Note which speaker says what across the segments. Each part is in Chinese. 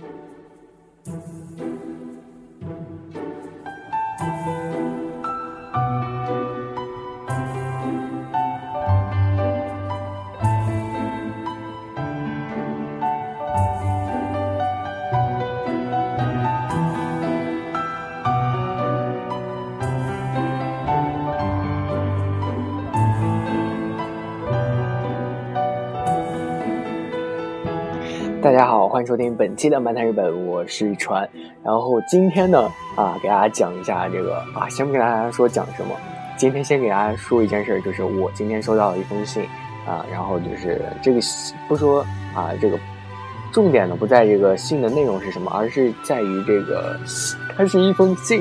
Speaker 1: 大收听本期的漫谈日本，我是川。然后今天呢，啊，给大家讲一下这个啊，先不跟大家说讲什么，今天先给大家说一件事，就是我今天收到了一封信啊，然后就是这个不说啊，这个重点呢不在这个信的内容是什么，而是在于这个它是一封信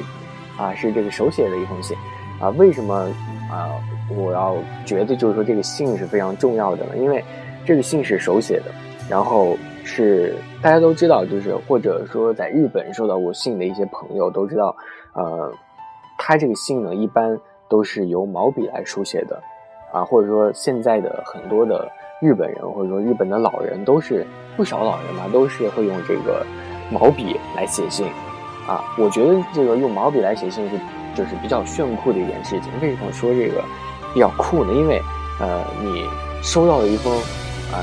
Speaker 1: 啊，是这个手写的一封信啊。为什么？啊？我要觉得就是说这个信是非常重要的呢？因为这个信是手写的，然后。是大家都知道，就是或者说在日本收到过信的一些朋友都知道，呃，他这个信呢一般都是由毛笔来书写的，啊，或者说现在的很多的日本人或者说日本的老人都是不少老人嘛，都是会用这个毛笔来写信，啊，我觉得这个用毛笔来写信是就是比较炫酷的一件事情。为什么说这个比较酷呢？因为呃，你收到了一封啊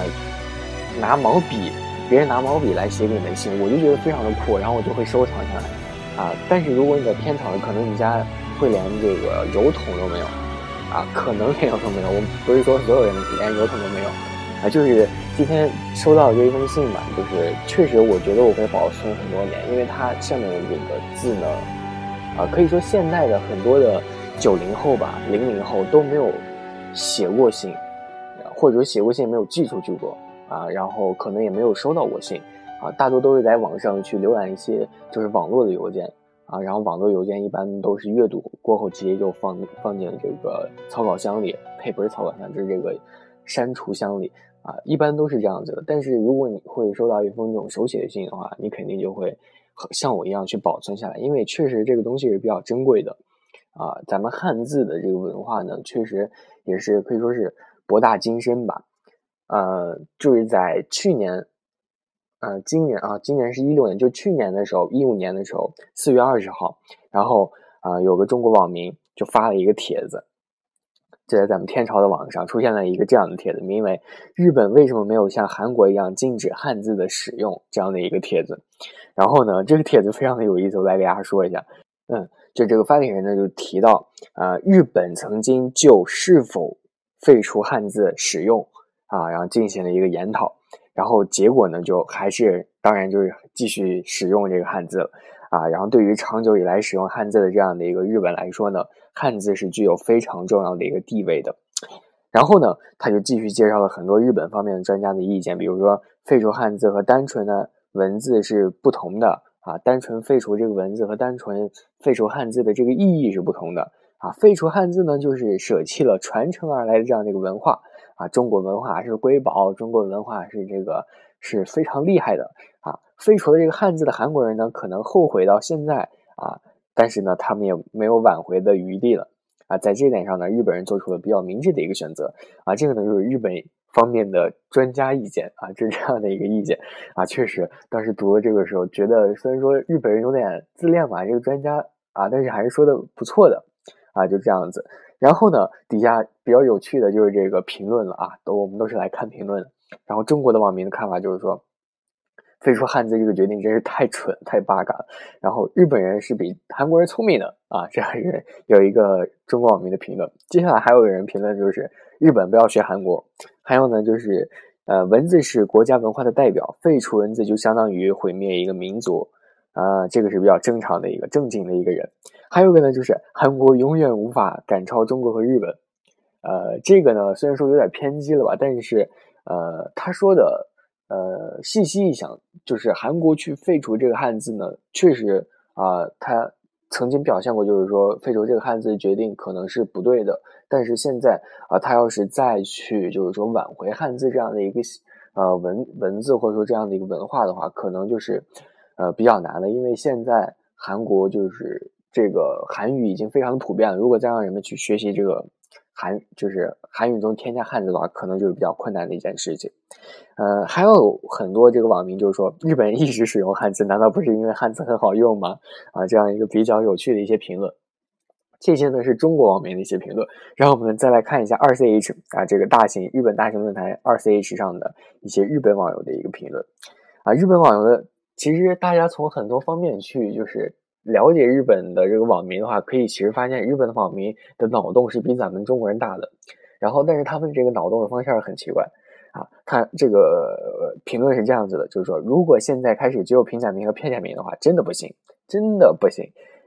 Speaker 1: 拿毛笔。别人拿毛笔来写给你的信，我就觉得非常的酷，然后我就会收藏下来，啊！但是如果你在天堂，可能你家会连这个油桶都没有，啊，可能连油桶没有。我不是说所有人连油桶都没有，啊，就是今天收到这一封信吧，就是确实我觉得我会保存很多年，因为它上面的这个字呢，啊，可以说现代的很多的九零后吧、零零后都没有写过信，或者说写过信没有寄出去过。啊，然后可能也没有收到过信，啊，大多都是在网上去浏览一些就是网络的邮件，啊，然后网络邮件一般都是阅读过后直接就放放进这个草稿箱里，呸，不是草稿箱，就是这个删除箱里，啊，一般都是这样子的。但是如果你会收到一封这种手写的信的话，你肯定就会像我一样去保存下来，因为确实这个东西是比较珍贵的，啊，咱们汉字的这个文化呢，确实也是可以说是博大精深吧。呃，就是在去年，呃，今年啊，今年是一六年，就去年的时候，一五年的时候，四月二十号，然后啊，有个中国网民就发了一个帖子，就在咱们天朝的网上出现了一个这样的帖子，名为“日本为什么没有像韩国一样禁止汉字的使用”这样的一个帖子。然后呢，这个帖子非常的有意思，我来给大家说一下。嗯，就这个发帖人呢，就提到啊，日本曾经就是否废除汉字使用。啊，然后进行了一个研讨，然后结果呢，就还是当然就是继续使用这个汉字了啊。然后对于长久以来使用汉字的这样的一个日本来说呢，汉字是具有非常重要的一个地位的。然后呢，他就继续介绍了很多日本方面的专家的意见，比如说废除汉字和单纯的文字是不同的啊，单纯废除这个文字和单纯废除汉字的这个意义是不同的啊。废除汉字呢，就是舍弃了传承而来的这样的一个文化。啊，中国文化是瑰宝，中国文化是这个是非常厉害的啊！废除了这个汉字的韩国人呢，可能后悔到现在啊，但是呢，他们也没有挽回的余地了啊！在这点上呢，日本人做出了比较明智的一个选择啊！这个呢，就是日本方面的专家意见啊，就是这样的一个意见啊。确实，当时读了这个时候，觉得虽然说日本人有点自恋嘛，这个专家啊，但是还是说的不错的啊，就这样子。然后呢，底下比较有趣的就是这个评论了啊，都我们都是来看评论。然后中国的网民的看法就是说，废除汉字这个决定真是太蠢太 bug 了。然后日本人是比韩国人聪明的啊，这样是有一个中国网民的评论。接下来还有个人评论就是日本不要学韩国。还有呢，就是呃，文字是国家文化的代表，废除文字就相当于毁灭一个民族啊，这个是比较正常的一个正经的一个人。还有一个呢，就是韩国永远无法赶超中国和日本。呃，这个呢，虽然说有点偏激了吧，但是呃，他说的呃，细细一想，就是韩国去废除这个汉字呢，确实啊，他曾经表现过，就是说废除这个汉字决定可能是不对的。但是现在啊，他要是再去就是说挽回汉字这样的一个呃文文字或者说这样的一个文化的话，可能就是呃比较难的，因为现在韩国就是。这个韩语已经非常普遍了，如果再让人们去学习这个韩就是韩语中添加汉字的话，可能就是比较困难的一件事情。呃，还有很多这个网民就是说，日本人一直使用汉字，难道不是因为汉字很好用吗？啊，这样一个比较有趣的一些评论。这些呢是中国网民的一些评论。然后我们再来看一下二 ch 啊，这个大型日本大型论坛二 ch 上的一些日本网友的一个评论。啊，日本网友的其实大家从很多方面去就是了解日本的这个网民的话，可以其实发现日本的网民的脑洞是比咱们中国人大的。然后，但是他们这个脑洞的方向很奇怪。啊，他这个评论是这样子的，就是说，如果现在开始只有平假名和片假名的话，真的不行，真的不行。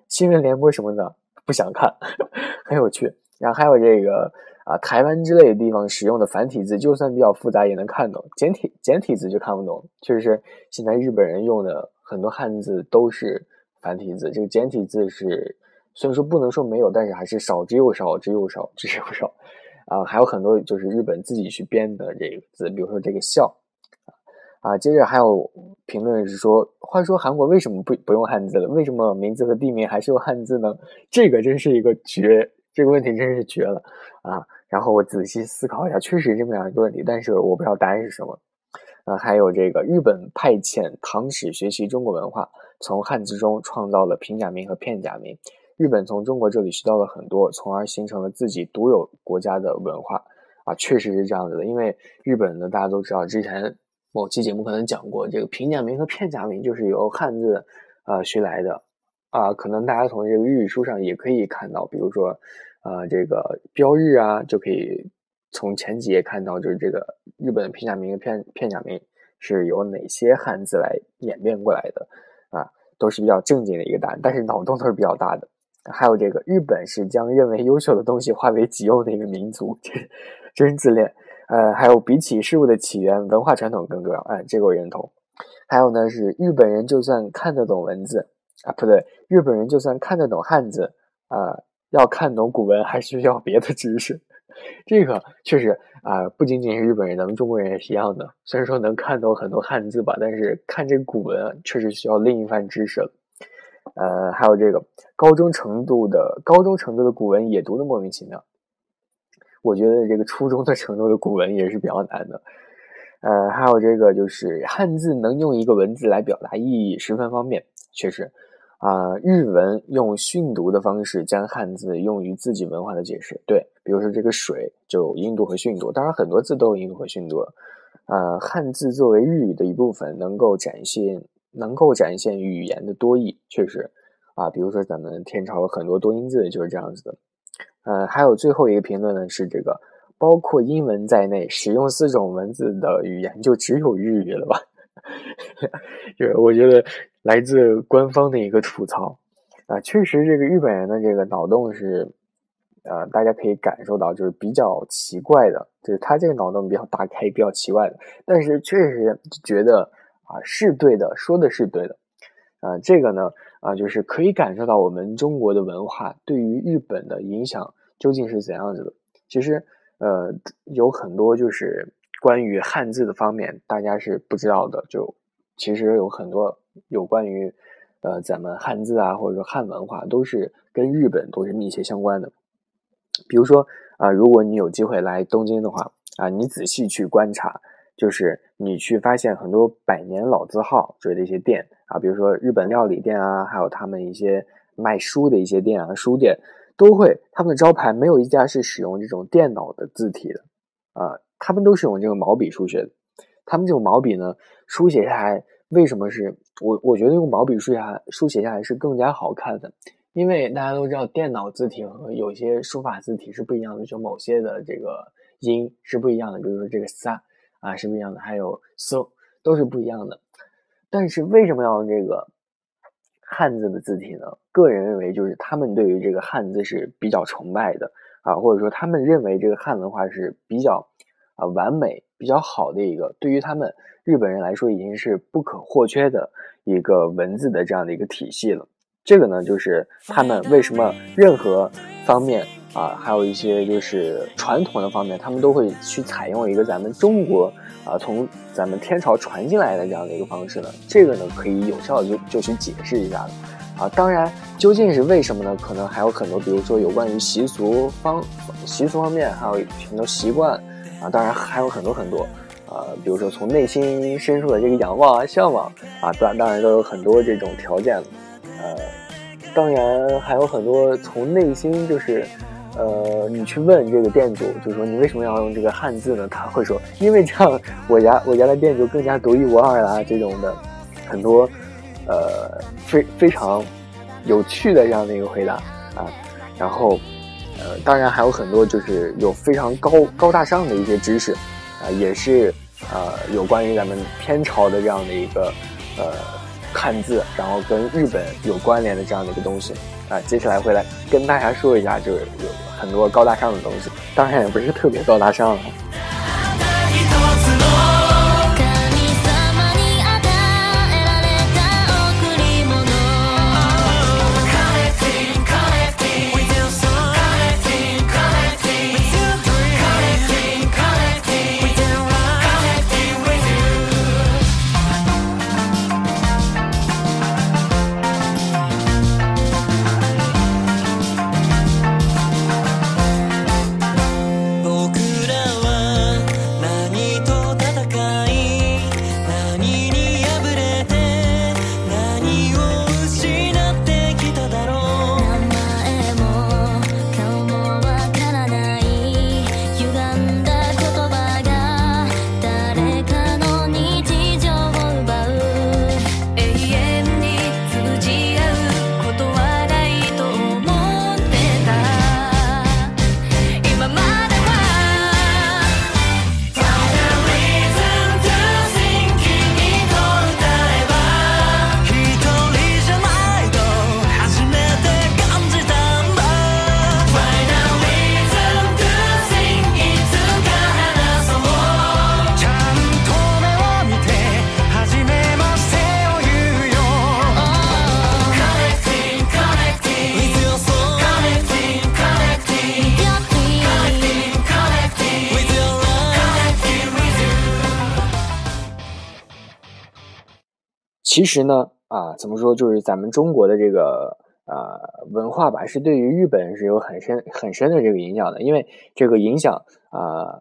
Speaker 1: 新闻联播什么的不想看，很有趣。然后还有这个啊，台湾之类的地方使用的繁体字，就算比较复杂也能看懂，简体简体字就看不懂。确实是现在日本人用的很多汉字都是繁体字，这个简体字是虽然说不能说没有，但是还是少之又少之又少之又少。啊，还有很多就是日本自己去编的这个字，比如说这个“笑”，啊，接着还有评论是说，话说韩国为什么不不用汉字了？为什么名字和地名还是用汉字呢？这个真是一个绝，这个问题真是绝了啊！然后我仔细思考一下，确实这么样一个问题，但是我不知道答案是什么。啊，还有这个日本派遣唐使学习中国文化，从汉字中创造了平假名和片假名。日本从中国这里学到了很多，从而形成了自己独有国家的文化啊，确实是这样子的。因为日本呢，大家都知道，之前某期节目可能讲过，这个平假名和片假名就是由汉字呃学来的啊。可能大家从这个日语书上也可以看到，比如说呃这个标日啊，就可以从前几页看到，就是这个日本的片假名和片片假名是由哪些汉字来演变过来的啊，都是比较正经的一个答案，但是脑洞都是比较大的。还有这个，日本是将认为优秀的东西化为己用的一个民族，这真自恋。呃，还有比起事物的起源，文化传统更重要。哎，这个我认同。还有呢，是日本人就算看得懂文字啊，不对，日本人就算看得懂汉字啊，要看懂古文还需要别的知识。这个确实啊，不仅仅是日本人，咱们中国人也是一样的。虽然说能看懂很多汉字吧，但是看这古文确实需要另一番知识。呃，还有这个高中程度的高中程度的古文也读的莫名其妙。我觉得这个初中的程度的古文也是比较难的。呃，还有这个就是汉字能用一个文字来表达意义，十分方便。确实，啊，日文用训读的方式将汉字用于自己文化的解释。对，比如说这个水就音读和训读，当然很多字都有音读和训读。呃，汉字作为日语的一部分，能够展现。能够展现语言的多义，确实啊，比如说咱们天朝很多多音字就是这样子的。呃，还有最后一个评论呢，是这个包括英文在内使用四种文字的语言就只有日语了吧？就是我觉得来自官方的一个吐槽啊，确实这个日本人的这个脑洞是呃，大家可以感受到就是比较奇怪的，就是他这个脑洞比较大开，比较奇怪的，但是确实觉得。啊，是对的，说的是对的，啊，这个呢，啊，就是可以感受到我们中国的文化对于日本的影响究竟是怎样子的。其实，呃，有很多就是关于汉字的方面，大家是不知道的。就其实有很多有关于，呃，咱们汉字啊，或者说汉文化，都是跟日本都是密切相关的。比如说，啊，如果你有机会来东京的话，啊，你仔细去观察。就是你去发现很多百年老字号之类的一些店啊，比如说日本料理店啊，还有他们一些卖书的一些店啊，书店都会他们的招牌没有一家是使用这种电脑的字体的啊，他们都是用这个毛笔书写的。他们这种毛笔呢，书写下来为什么是我我觉得用毛笔书写书写下来是更加好看的，因为大家都知道电脑字体和有些书法字体是不一样的，就某些的这个音是不一样的，比如说这个撒。啊，是不一样的，还有 so 都是不一样的。但是为什么要用这个汉字的字体呢？个人认为，就是他们对于这个汉字是比较崇拜的啊，或者说他们认为这个汉文化是比较啊完美、比较好的一个，对于他们日本人来说已经是不可或缺的一个文字的这样的一个体系了。这个呢，就是他们为什么任何方面。啊，还有一些就是传统的方面，他们都会去采用一个咱们中国啊，从咱们天朝传进来的这样的一个方式呢。这个呢，可以有效的就就去解释一下了。啊。当然，究竟是为什么呢？可能还有很多，比如说有关于习俗方习俗方面，还有很多习惯啊。当然还有很多很多，呃，比如说从内心深处的这个仰望啊、向往啊，当当然都有很多这种条件，呃，当然还有很多从内心就是。呃，你去问这个店主，就是说你为什么要用这个汉字呢？他会说，因为这样我家我家的店就更加独一无二啦。这种的很多，呃，非非常有趣的这样的一个回答啊。然后，呃，当然还有很多就是有非常高高大上的一些知识啊，也是呃有关于咱们天朝的这样的一个呃汉字，然后跟日本有关联的这样的一个东西。啊，接下来会来跟大家说一下，就是有很多高大上的东西，当然也不是特别高大上了。其实呢，啊，怎么说，就是咱们中国的这个呃文化吧，是对于日本是有很深很深的这个影响的。因为这个影响啊，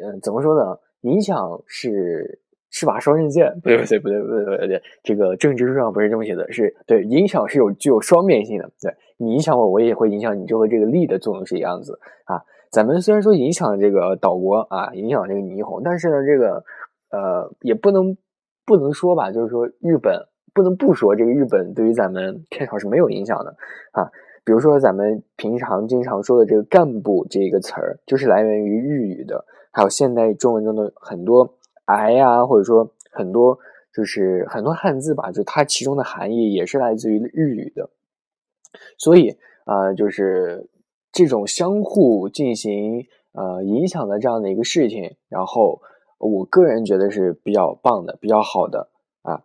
Speaker 1: 嗯，怎么说呢？影响是是把双刃剑，不对不对不对不对不对，这个政治书上不是这么写的，是对影响是有具有双面性的。对你影响我，我也会影响你，就和这个力的作用是一样子啊。咱们虽然说影响这个岛国啊，影响这个霓虹，但是呢，这个呃也不能。不能说吧，就是说日本不能不说这个日本对于咱们片场是没有影响的啊。比如说咱们平常经常说的这个“干部”这个词儿，就是来源于日语的。还有现代中文中的很多“癌”呀，或者说很多就是很多汉字吧，就它其中的含义也是来自于日语的。所以啊，就是这种相互进行呃影响的这样的一个事情，然后。我个人觉得是比较棒的，比较好的啊，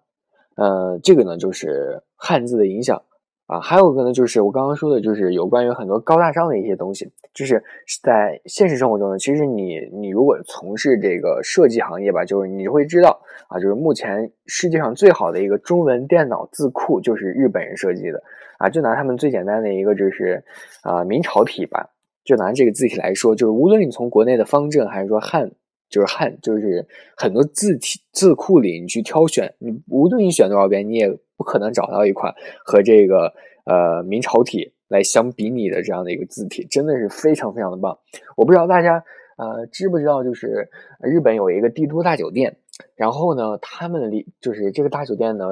Speaker 1: 呃，这个呢就是汉字的影响啊，还有一个呢就是我刚刚说的，就是有关于很多高大上的一些东西，就是在现实生活中呢，其实你你如果从事这个设计行业吧，就是你会知道啊，就是目前世界上最好的一个中文电脑字库就是日本人设计的啊，就拿他们最简单的一个就是啊明朝体吧，就拿这个字体来说，就是无论你从国内的方正还是说汉。就是汉，就是很多字体字库里，你去挑选，你无论你选多少遍，你也不可能找到一款和这个呃明朝体来相比拟的这样的一个字体，真的是非常非常的棒。我不知道大家呃知不知道，就是日本有一个帝都大酒店，然后呢，他们里就是这个大酒店呢。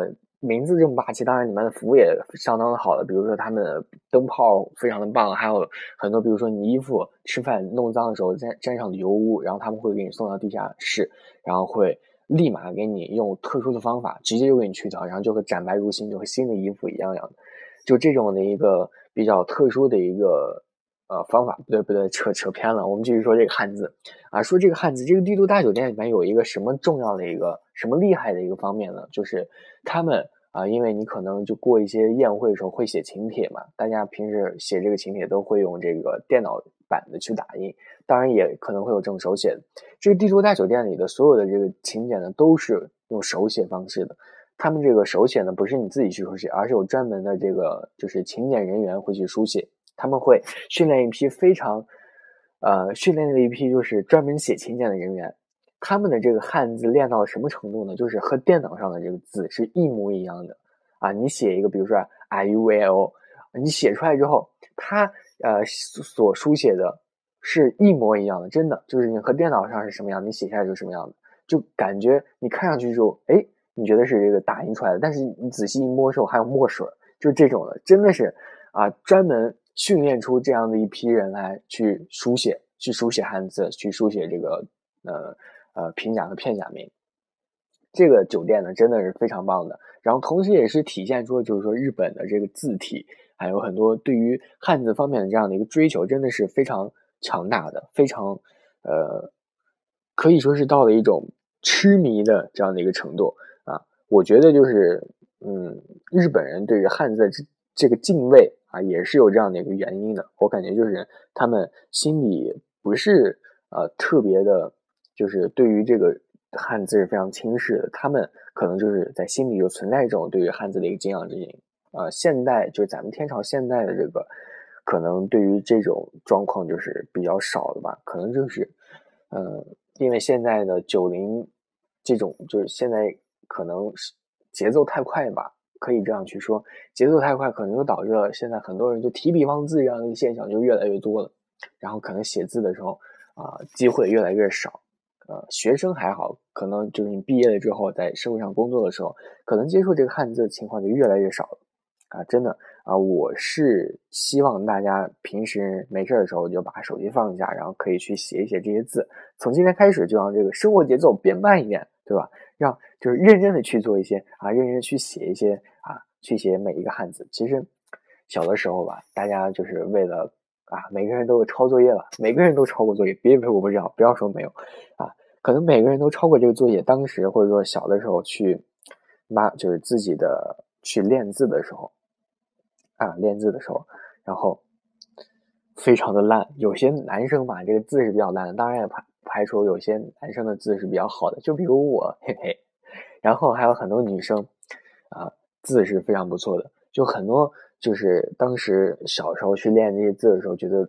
Speaker 1: 名字这么霸气，当然里面的服务也相当的好的，比如说他们的灯泡非常的棒，还有很多，比如说你衣服吃饭弄脏的时候沾沾上的油污，然后他们会给你送到地下室，然后会立马给你用特殊的方法直接就给你去掉，然后就会展白如新，就和新的衣服一样样的，就这种的一个比较特殊的一个。呃，方法不对不对，扯扯偏了。我们继续说这个汉字啊，说这个汉字，这个帝都大酒店里面有一个什么重要的一个什么厉害的一个方面呢？就是他们啊，因为你可能就过一些宴会的时候会写请帖嘛，大家平时写这个请帖都会用这个电脑版的去打印，当然也可能会有这种手写的。这个帝都大酒店里的所有的这个请柬呢，都是用手写方式的。他们这个手写呢，不是你自己去书写，而是有专门的这个就是请柬人员会去书写。他们会训练一批非常，呃，训练的一批就是专门写请柬的人员。他们的这个汉字练到什么程度呢？就是和电脑上的这个字是一模一样的啊！你写一个，比如说 i u v o，你写出来之后，他呃所书写的是一模一样的，真的就是你和电脑上是什么样，你写下来就是什么样的，就感觉你看上去就哎。你觉得是这个打印出来的，但是你仔细一摸时候还有墨水，就这种的，真的是啊，专门训练出这样的一批人来去书写，去书写汉字，去书写这个呃呃平假和片假名。这个酒店呢，真的是非常棒的。然后同时也是体现出，就是说日本的这个字体，还有很多对于汉字方面的这样的一个追求，真的是非常强大的，非常呃，可以说是到了一种痴迷的这样的一个程度啊。我觉得就是，嗯，日本人对于汉字这这个敬畏啊，也是有这样的一个原因的。我感觉就是他们心里不是呃特别的，就是对于这个汉字是非常轻视的。他们可能就是在心里就存在一种对于汉字的一个敬仰之情。呃，现代就是咱们天朝现代的这个，可能对于这种状况就是比较少的吧。可能就是，嗯，因为现在的九零这种就是现在。可能是节奏太快吧，可以这样去说，节奏太快，可能就导致了现在很多人就提笔忘字这样的一个现象就越来越多了，然后可能写字的时候啊，机会越来越少。呃，学生还好，可能就是你毕业了之后，在社会上工作的时候，可能接触这个汉字的情况就越来越少了。啊，真的啊，我是希望大家平时没事的时候就把手机放下，然后可以去写一写这些字。从今天开始，就让这个生活节奏变慢一点，对吧？让就是认真的去做一些啊，认真的去写一些啊，去写每一个汉字。其实小的时候吧，大家就是为了啊，每个人都有抄作业了，每个人都抄过作业。别以为我不知道，不要说没有啊，可能每个人都抄过这个作业。当时或者说小的时候去妈就是自己的去练字的时候啊，练字的时候，然后非常的烂。有些男生吧，这个字是比较烂的，当然也排。排除有些男生的字是比较好的，就比如我，嘿嘿。然后还有很多女生，啊，字是非常不错的。就很多就是当时小时候去练这些字的时候，觉得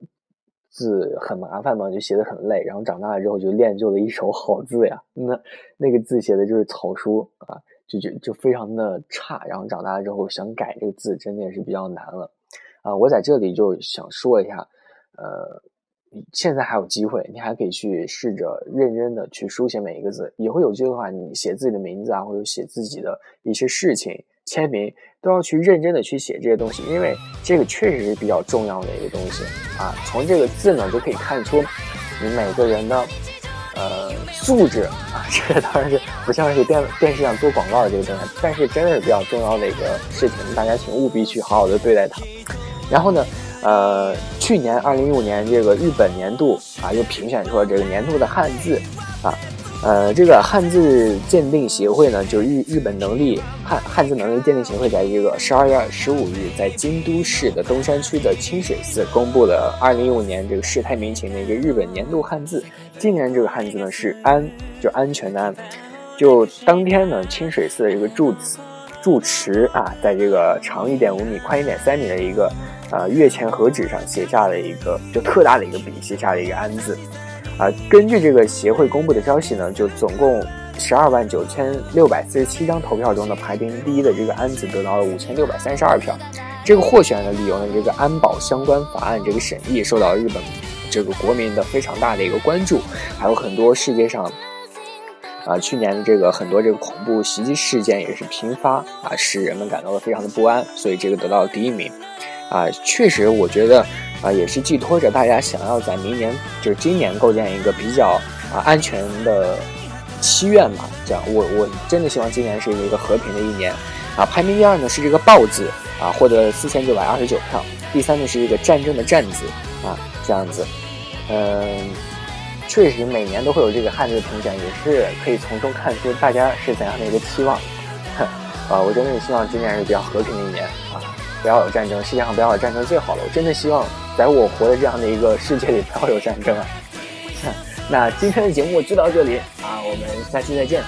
Speaker 1: 字很麻烦嘛，就写的很累。然后长大了之后就练就了一手好字呀。那那个字写的就是草书啊，就就就非常的差。然后长大了之后想改这个字，真的也是比较难了。啊，我在这里就想说一下，呃。现在还有机会，你还可以去试着认真的去书写每一个字。以后有机会的话，你写自己的名字啊，或者写自己的一些事情、签名，都要去认真的去写这些东西，因为这个确实是比较重要的一个东西啊。从这个字呢，就可以看出你每个人的呃素质啊。这个当然是不像是电电视上做广告的这个东西，但是真的是比较重要的一个事情，大家请务必去好好的对待它。然后呢？呃，去年二零一五年这个日本年度啊，又评选出了这个年度的汉字啊，呃，这个汉字鉴定协会呢，就日日本能力汉汉字能力鉴定协会，在这个十二月十五日，在京都市的东山区的清水寺公布了二零一五年这个世态民情的一个日本年度汉字。今年这个汉字呢是安，就安全的安。就当天呢，清水寺的这个住子。住持啊，在这个长一点五米、宽一点三米的一个呃月前和纸上写下了一个就特大的一个笔，写下了一个“安”字。啊，根据这个协会公布的消息呢，就总共十二万九千六百四十七张投票中的排名第一的这个“安”子得到了五千六百三十二票。这个获选的理由呢，这个安保相关法案这个审议受到日本这个国民的非常大的一个关注，还有很多世界上。啊，去年的这个很多这个恐怖袭击事件也是频发啊，使人们感到了非常的不安，所以这个得到了第一名。啊，确实，我觉得啊，也是寄托着大家想要在明年，就是今年构建一个比较啊安全的祈愿吧。这样，我我真的希望今年是一个和平的一年。啊，排名第二呢是这个“豹”字啊，获得四千九百二十九票。第三呢是一个战争的“战”字啊，这样子，嗯。确实，每年都会有这个汉字评选，也是可以从中看出大家是怎样的一个期望。啊，我真的是希望今年是比较和平的一年啊，不要有战争，世界上不要有战争最好了。我真的希望在我活的这样的一个世界里不要有战争啊。那今天的节目就到这里啊，我们下期再见。